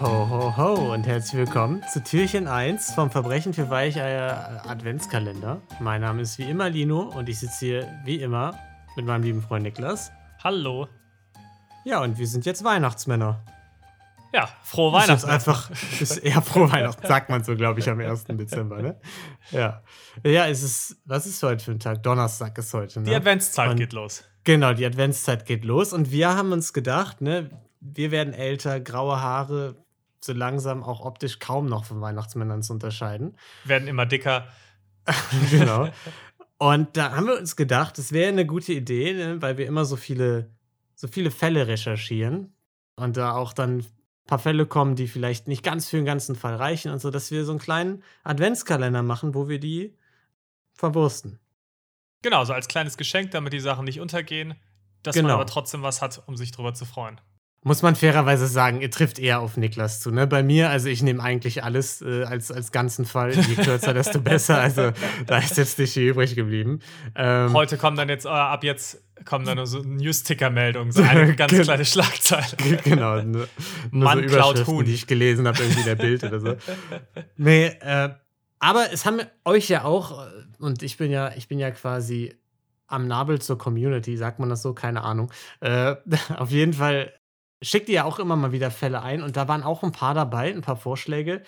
Ho, ho, ho und herzlich willkommen zu Türchen 1 vom Verbrechen für Weicheier Adventskalender. Mein Name ist wie immer Lino und ich sitze hier wie immer mit meinem lieben Freund Niklas. Hallo. Ja, und wir sind jetzt Weihnachtsmänner. Ja, frohe Ist jetzt Weihnachten. einfach, ist eher frohe Weihnachten, sagt man so, glaube ich, am 1. Dezember, ne? Ja. Ja, es ist, was ist heute für ein Tag? Donnerstag ist heute, ne? Die Adventszeit Und- geht los. Genau, die Adventszeit geht los und wir haben uns gedacht, ne, wir werden älter, graue Haare, so langsam auch optisch kaum noch von Weihnachtsmännern zu unterscheiden. Werden immer dicker. genau. Und da haben wir uns gedacht, es wäre eine gute Idee, ne, weil wir immer so viele, so viele Fälle recherchieren und da auch dann ein paar Fälle kommen, die vielleicht nicht ganz für den ganzen Fall reichen und so, dass wir so einen kleinen Adventskalender machen, wo wir die verwursten. Genau, so als kleines Geschenk, damit die Sachen nicht untergehen, dass Genau. man aber trotzdem was hat, um sich drüber zu freuen. Muss man fairerweise sagen, ihr trifft eher auf Niklas zu. Ne? Bei mir, also ich nehme eigentlich alles äh, als, als ganzen Fall. Je kürzer, desto besser. Also da ist jetzt nicht viel übrig geblieben. Ähm, Heute kommen dann jetzt, äh, ab jetzt kommen dann nur so News-Ticker-Meldungen, so eine ganz kleine Schlagzeile. genau. Nur, nur Mann so klaut Huhn. die ich gelesen habe, irgendwie der Bild oder so. Nee, äh, aber es haben euch ja auch, äh, und ich bin ja, ich bin ja quasi am Nabel zur Community, sagt man das so, keine Ahnung. Äh, auf jeden Fall schickt ihr ja auch immer mal wieder Fälle ein und da waren auch ein paar dabei, ein paar Vorschläge,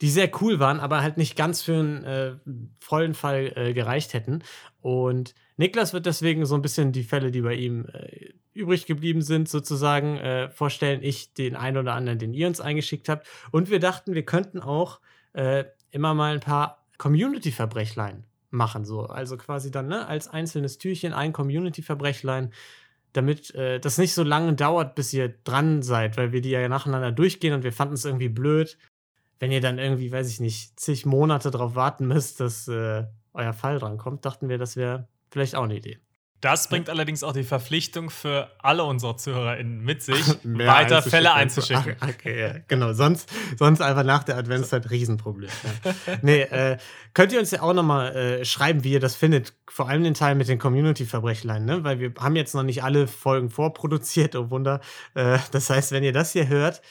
die sehr cool waren, aber halt nicht ganz für einen äh, vollen Fall äh, gereicht hätten. Und Niklas wird deswegen so ein bisschen die Fälle, die bei ihm äh, übrig geblieben sind, sozusagen äh, vorstellen. Ich den einen oder anderen, den ihr uns eingeschickt habt. Und wir dachten, wir könnten auch äh, immer mal ein paar Community-Verbrechlein machen. So. Also quasi dann ne, als einzelnes Türchen ein Community-Verbrechlein, damit äh, das nicht so lange dauert, bis ihr dran seid, weil wir die ja nacheinander durchgehen und wir fanden es irgendwie blöd, wenn ihr dann irgendwie, weiß ich nicht, zig Monate drauf warten müsst, dass äh, euer Fall drankommt, dachten wir, das wäre vielleicht auch eine Idee. Das bringt allerdings auch die Verpflichtung für alle unsere ZuhörerInnen mit sich, Mehr weiter einzuschicken. Fälle einzuschicken. Ach, okay, ja, genau. Sonst, sonst einfach nach der Adventszeit Riesenproblem. Ja. nee, äh, könnt ihr uns ja auch nochmal äh, schreiben, wie ihr das findet. Vor allem den Teil mit den Community-Verbrechlein, ne? Weil wir haben jetzt noch nicht alle Folgen vorproduziert, oh Wunder. Äh, das heißt, wenn ihr das hier hört,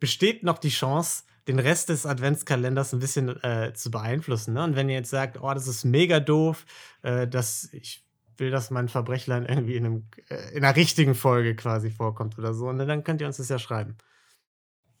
besteht noch die Chance, den Rest des Adventskalenders ein bisschen äh, zu beeinflussen. Ne? Und wenn ihr jetzt sagt, oh, das ist mega doof, äh, dass ich will, dass mein Verbrechlein irgendwie in, einem, äh, in einer richtigen Folge quasi vorkommt oder so, und dann könnt ihr uns das ja schreiben.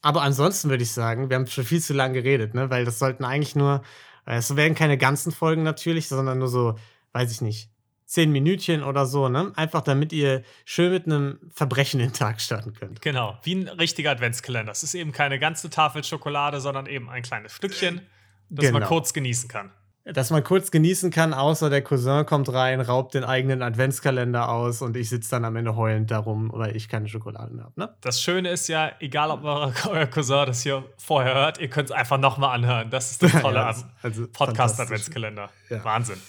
Aber ansonsten würde ich sagen, wir haben schon viel zu lange geredet, ne? weil das sollten eigentlich nur, äh, es werden keine ganzen Folgen natürlich, sondern nur so, weiß ich nicht, zehn Minütchen oder so, ne? Einfach damit ihr schön mit einem Verbrechen den Tag starten könnt. Genau, wie ein richtiger Adventskalender. Es ist eben keine ganze Tafel Schokolade, sondern eben ein kleines Stückchen, das man Genau. kurz genießen kann. Dass man kurz genießen kann, außer der Cousin kommt rein, raubt den eigenen Adventskalender aus und ich sitze dann am Ende heulend darum, weil ich keine Schokolade mehr habe, ne? Das Schöne ist ja, egal ob euer Cousin das hier vorher hört, ihr könnt es einfach nochmal anhören. Das ist das Tolle Ja, also Podcast fantastisch. Adventskalender. Ja. Wahnsinn.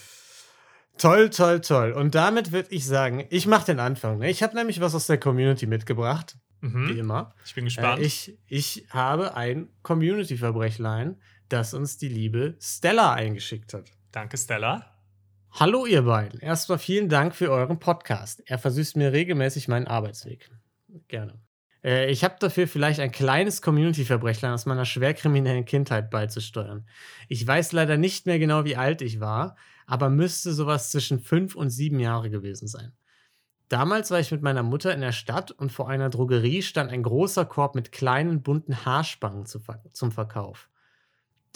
Toll, toll, toll. Und damit würde ich sagen, ich mache den Anfang. Ne? Ich habe nämlich was aus der Community mitgebracht, wie Mhm. immer. Ich bin gespannt. Äh, ich, ich habe ein Community-Verbrechlein, das uns die liebe Stella eingeschickt hat. Danke, Stella. Hallo ihr beiden. Erstmal vielen Dank für euren Podcast. Er versüßt mir regelmäßig meinen Arbeitsweg. Gerne. Äh, ich habe dafür vielleicht ein kleines Community-Verbrechlein aus meiner schwerkriminellen Kindheit beizusteuern. Ich weiß leider nicht mehr genau, wie alt ich war, aber müsste sowas zwischen fünf und sieben Jahre gewesen sein. Damals war ich mit meiner Mutter in der Stadt und vor einer Drogerie stand ein großer Korb mit kleinen bunten Haarspangen zum Verkauf.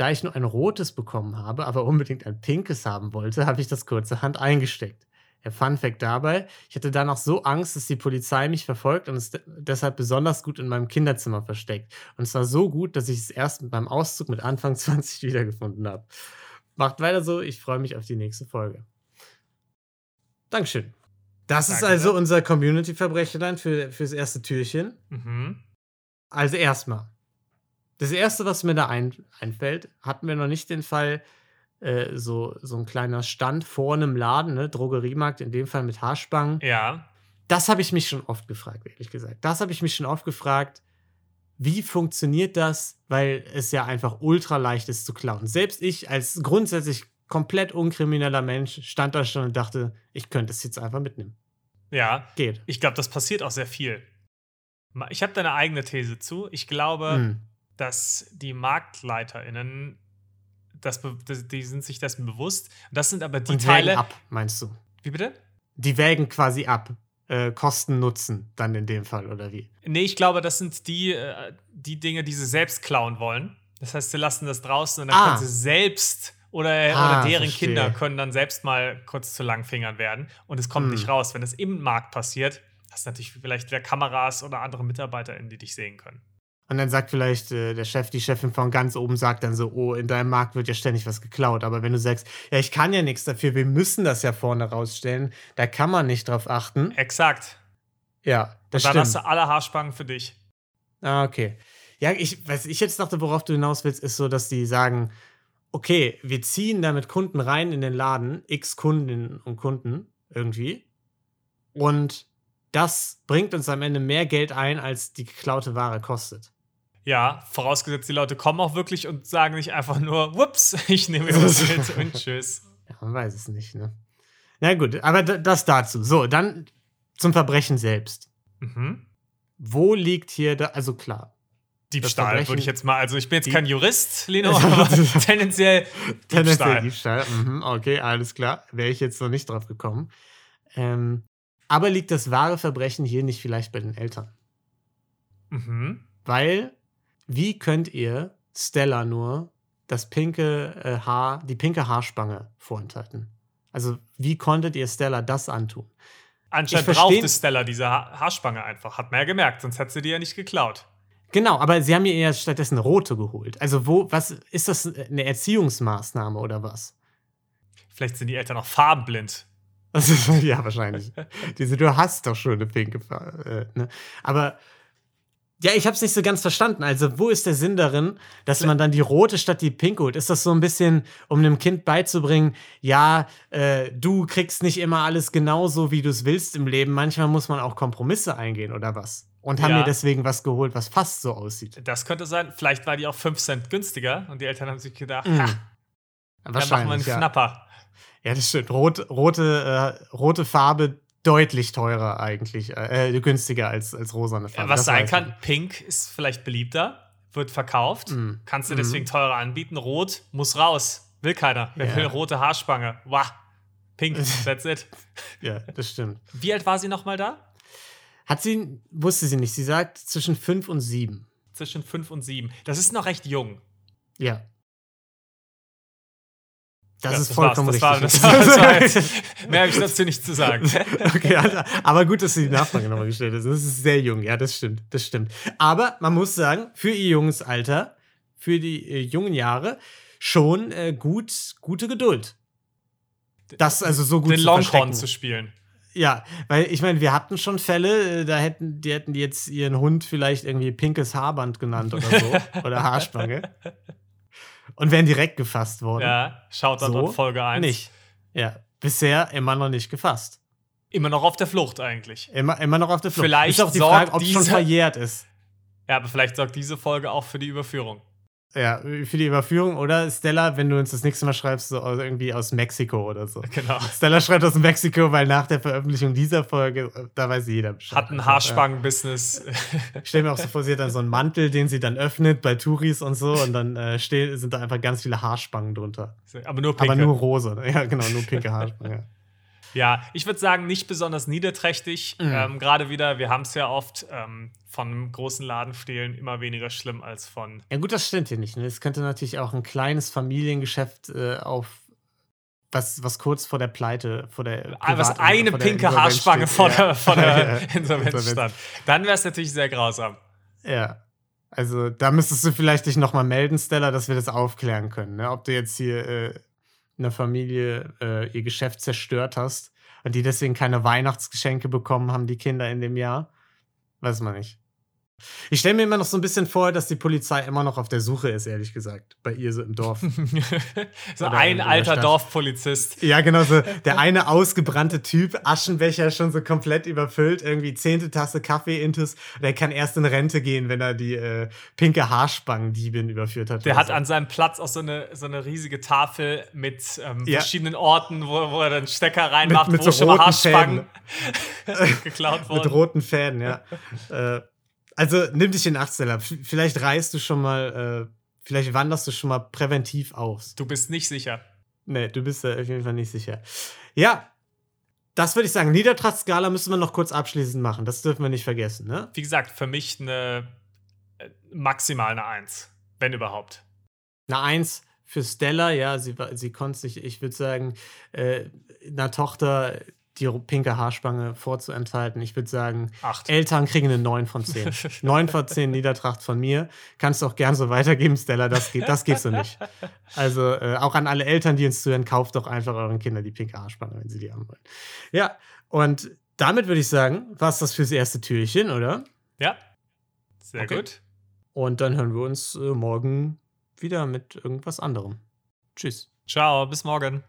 Da ich nur ein rotes bekommen habe, aber unbedingt ein pinkes haben wollte, habe ich das kurzerhand eingesteckt. Der Funfact dabei, ich hatte danach so Angst, dass die Polizei mich verfolgt und es de- deshalb besonders gut in meinem Kinderzimmer versteckt. Und zwar so gut, dass ich es erst beim Auszug mit Anfang 20 wiedergefunden habe. Macht weiter so, ich freue mich auf die nächste Folge. Dankeschön. Das ist Danke. also unser Community-Verbrechlein für, fürs erste Türchen. Mhm. Also erstmal. Das erste, was mir da ein, einfällt, hatten wir noch nicht den Fall, äh, so, so ein kleiner Stand vor einem Laden, ne, Drogeriemarkt, in dem Fall mit Haarspangen. Ja. Das habe ich mich schon oft gefragt, ehrlich gesagt. Das habe ich mich schon oft gefragt, wie funktioniert das? Weil es ja einfach ultra leicht ist zu klauen. Selbst ich als grundsätzlich komplett unkrimineller Mensch stand da schon und dachte, ich könnte es jetzt einfach mitnehmen. Ja. Geht. Ich glaube, das passiert auch sehr viel. Ich habe da eine eigene These zu. Ich glaube, Hm. Dass die MarktleiterInnen, das, das, die sind sich dessen bewusst. Das sind aber die Und Teile. wägen ab, meinst du? Wie bitte? Die wägen quasi ab. Äh, Kosten Nutzen dann in dem Fall, oder wie? Nee, ich glaube, das sind die, äh, die Dinge, die sie selbst klauen wollen. Das heißt, sie lassen das draußen und dann Ah. können sie selbst oder, Ah, oder deren verstehe. Kinder können dann selbst mal kurz zu Langfingern werden und es kommt Hm. nicht raus. Wenn es im Markt passiert, hast du natürlich vielleicht wieder Kameras oder andere MitarbeiterInnen, die dich sehen können. Und dann sagt vielleicht äh, der Chef, die Chefin von ganz oben sagt dann so, oh, in deinem Markt wird ja ständig was geklaut. Aber wenn du sagst, ja, ich kann ja nichts dafür, wir müssen das ja vorne rausstellen, da kann man nicht drauf achten. Exakt. Ja, das und dann hast stimmt. du alle Haarspangen für dich. Ah, okay. Ja, ich, was ich jetzt dachte, worauf du hinaus willst, ist so, dass die sagen, okay, wir ziehen da mit Kunden rein in den Laden, x Kundinnen und Kunden irgendwie. Und das bringt uns am Ende mehr Geld ein, als die geklaute Ware kostet. Ja, vorausgesetzt, die Leute kommen auch wirklich und sagen nicht einfach nur, whoops, ich nehme was mit und tschüss. Ja, man weiß es nicht, ne? Na gut, aber das dazu. So, dann zum Verbrechen selbst. Mhm. Wo liegt hier da, also klar, Diebstahl, würde ich jetzt mal. Also, ich bin jetzt Dieb- kein Jurist, Lino, aber tendenziell tendenziell Diebstahl. Diebstahl. Mhm, okay, alles klar. Wäre ich jetzt noch nicht drauf gekommen. Ähm, aber liegt das wahre Verbrechen hier nicht vielleicht bei den Eltern? Mhm. Weil, wie könnt ihr Stella nur das pinke äh, Haar, die pinke Haarspange vorenthalten? Also, wie konntet ihr Stella das antun? Anscheinend brauchte Stella diese ha Haarspange einfach. Hat man ja gemerkt, sonst hätte sie die ja nicht geklaut. Genau, aber sie haben ihr ja stattdessen rote geholt. Also, wo, was ist das eine Erziehungsmaßnahme oder was? Vielleicht sind die Eltern auch farbenblind. Also, ja, wahrscheinlich. Diese, du hast doch schon eine pinke Farbe. Äh, ne? Aber ja, ich habe es nicht so ganz verstanden. Also, wo ist der Sinn darin, dass man dann die rote statt die pinke holt? Ist das so ein bisschen, um einem Kind beizubringen, ja, äh, du kriegst nicht immer alles genauso, wie du es willst im Leben. Manchmal muss man auch Kompromisse eingehen oder was? Und haben Ja. mir deswegen was geholt, was fast so aussieht. Das könnte sein. Vielleicht war die auch 5 Cent günstiger und die Eltern haben sich gedacht, Mhm. ha, dann machen wir einen ja. Knapper. Ja, das stimmt. Rot, rote, äh, rote Farbe deutlich teurer eigentlich, äh, günstiger als, als rosane Farbe. Was Das sein kann, Pink ist vielleicht beliebter, wird verkauft, Mm. kannst du Mm. deswegen teurer anbieten. Rot muss raus. Will keiner. Wer Ja. will rote Haarspange? Wah. Pink, that's it. Ja, das stimmt. Wie alt war sie nochmal da? Hat sie, wusste sie nicht, sie sagt zwischen fünf und sieben. Zwischen 5 und 7. Das ist noch recht jung. Ja. Das Ja, ist vollkommen. Das richtig. War, das war, das war jetzt, mehr habe ich dazu nicht zu sagen. okay, also, aber gut, dass du die Nachfrage nochmal gestellt hast. Das ist sehr jung, ja, das stimmt, das stimmt. Aber man muss sagen, für ihr junges Alter, für die äh, jungen Jahre, schon äh, gut, gute Geduld. Das also so gut Den zu Longhorn zu spielen. Ja, weil ich meine, wir hatten schon Fälle, äh, da hätten die hätten jetzt ihren Hund vielleicht irgendwie pinkes Haarband genannt oder so oder Haarspange und wären direkt gefasst worden. Ja, schaut dann So Folge 1. Nicht. Ja, bisher immer noch nicht gefasst. Immer noch auf der Flucht eigentlich. Immer, immer noch auf der Flucht. Vielleicht ist auch die Frage, ob es schon verjährt ist. Ja, aber vielleicht sorgt diese Folge auch für die Überführung. Ja, für die Überführung oder Stella, wenn du uns das nächste Mal schreibst, so irgendwie aus Mexiko oder so. Genau. Stella schreibt aus Mexiko, weil nach der Veröffentlichung dieser Folge, äh, da weiß jeder Bescheid. Hat ein Also. Haarspangen-Business. Ich stelle mir auch so vor, sie hat dann so einen Mantel, den sie dann öffnet bei Touris und so und dann äh, stehen, sind da einfach ganz viele Haarspangen drunter. aber nur pinke. Aber nur rosa. ne? Ja, genau, nur pinke Haarspangen. Ja. Ja, ich würde sagen, nicht besonders niederträchtig. Mhm. Ähm, Gerade wieder, wir haben es ja oft ähm, von einem großen Laden stehlen immer weniger schlimm als von. ja, gut, das stimmt hier nicht. Ne? Es könnte natürlich auch ein kleines Familiengeschäft äh, auf. Was, was kurz vor der Pleite, vor der. Ah, was Privat- eine vor der pinke Insolvenz Haarspange vor Ja. der, vor der Ja, Insolvenz. stand. Dann wäre es natürlich sehr grausam. Ja. Also da müsstest du vielleicht dich nochmal melden, Stella, dass wir das aufklären können. Ne? Ob du jetzt hier äh, einer Familie äh, ihr Geschäft zerstört hast und die deswegen keine Weihnachtsgeschenke bekommen haben, die Kinder in dem Jahr. Weiß man nicht. Ich stelle mir immer noch so ein bisschen vor, dass die Polizei immer noch auf der Suche ist, ehrlich gesagt, bei ihr so im Dorf. so Oder ein alter. Dorfpolizist. Ja, genau so. Der eine ausgebrannte Typ, Aschenbecher schon so komplett überfüllt, irgendwie zehnte Tasse Kaffee intus. Der kann erst in Rente gehen, wenn er die äh, pinke Haarspangendiebin überführt hat. Der hat so. an seinem Platz auch so eine, so eine riesige Tafel mit ähm, Ja. verschiedenen Orten, wo, wo er dann Stecker reinmacht, mit wo so schon mal roten Haarspangen geklaut mit wurden. roten Fäden, ja. äh, Also nimm dich in Acht, Stella. Vielleicht reist du schon mal, äh, vielleicht wanderst du schon mal präventiv aus. Du bist nicht sicher. Nee, du bist da auf jeden Fall nicht sicher. Ja, das würde ich sagen. Niedertrachtskala müssen wir noch kurz abschließend machen. Das dürfen wir nicht vergessen, ne? Wie gesagt, für mich eine äh, maximal eine Eins, wenn überhaupt. Eine Eins für Stella, ja, sie, war- sie konnte sich, ich würde sagen, äh, einer Tochter die pinke Haarspange vorzuenthalten. Ich würde sagen, Acht. Eltern kriegen eine 9 von 10. 9 von 10 Niedertracht von mir. Kannst du auch gern so weitergeben, Stella. Das geht, das geht so nicht. Also äh, auch an alle Eltern, die uns zuhören, kauft doch einfach euren Kindern die pinke Haarspange, wenn sie die haben wollen. Ja, und damit würde ich sagen, war es das fürs erste Türchen, oder? Ja. Sehr Okay. gut. Und dann hören wir uns äh, morgen wieder mit irgendwas anderem. Tschüss. Ciao, bis morgen.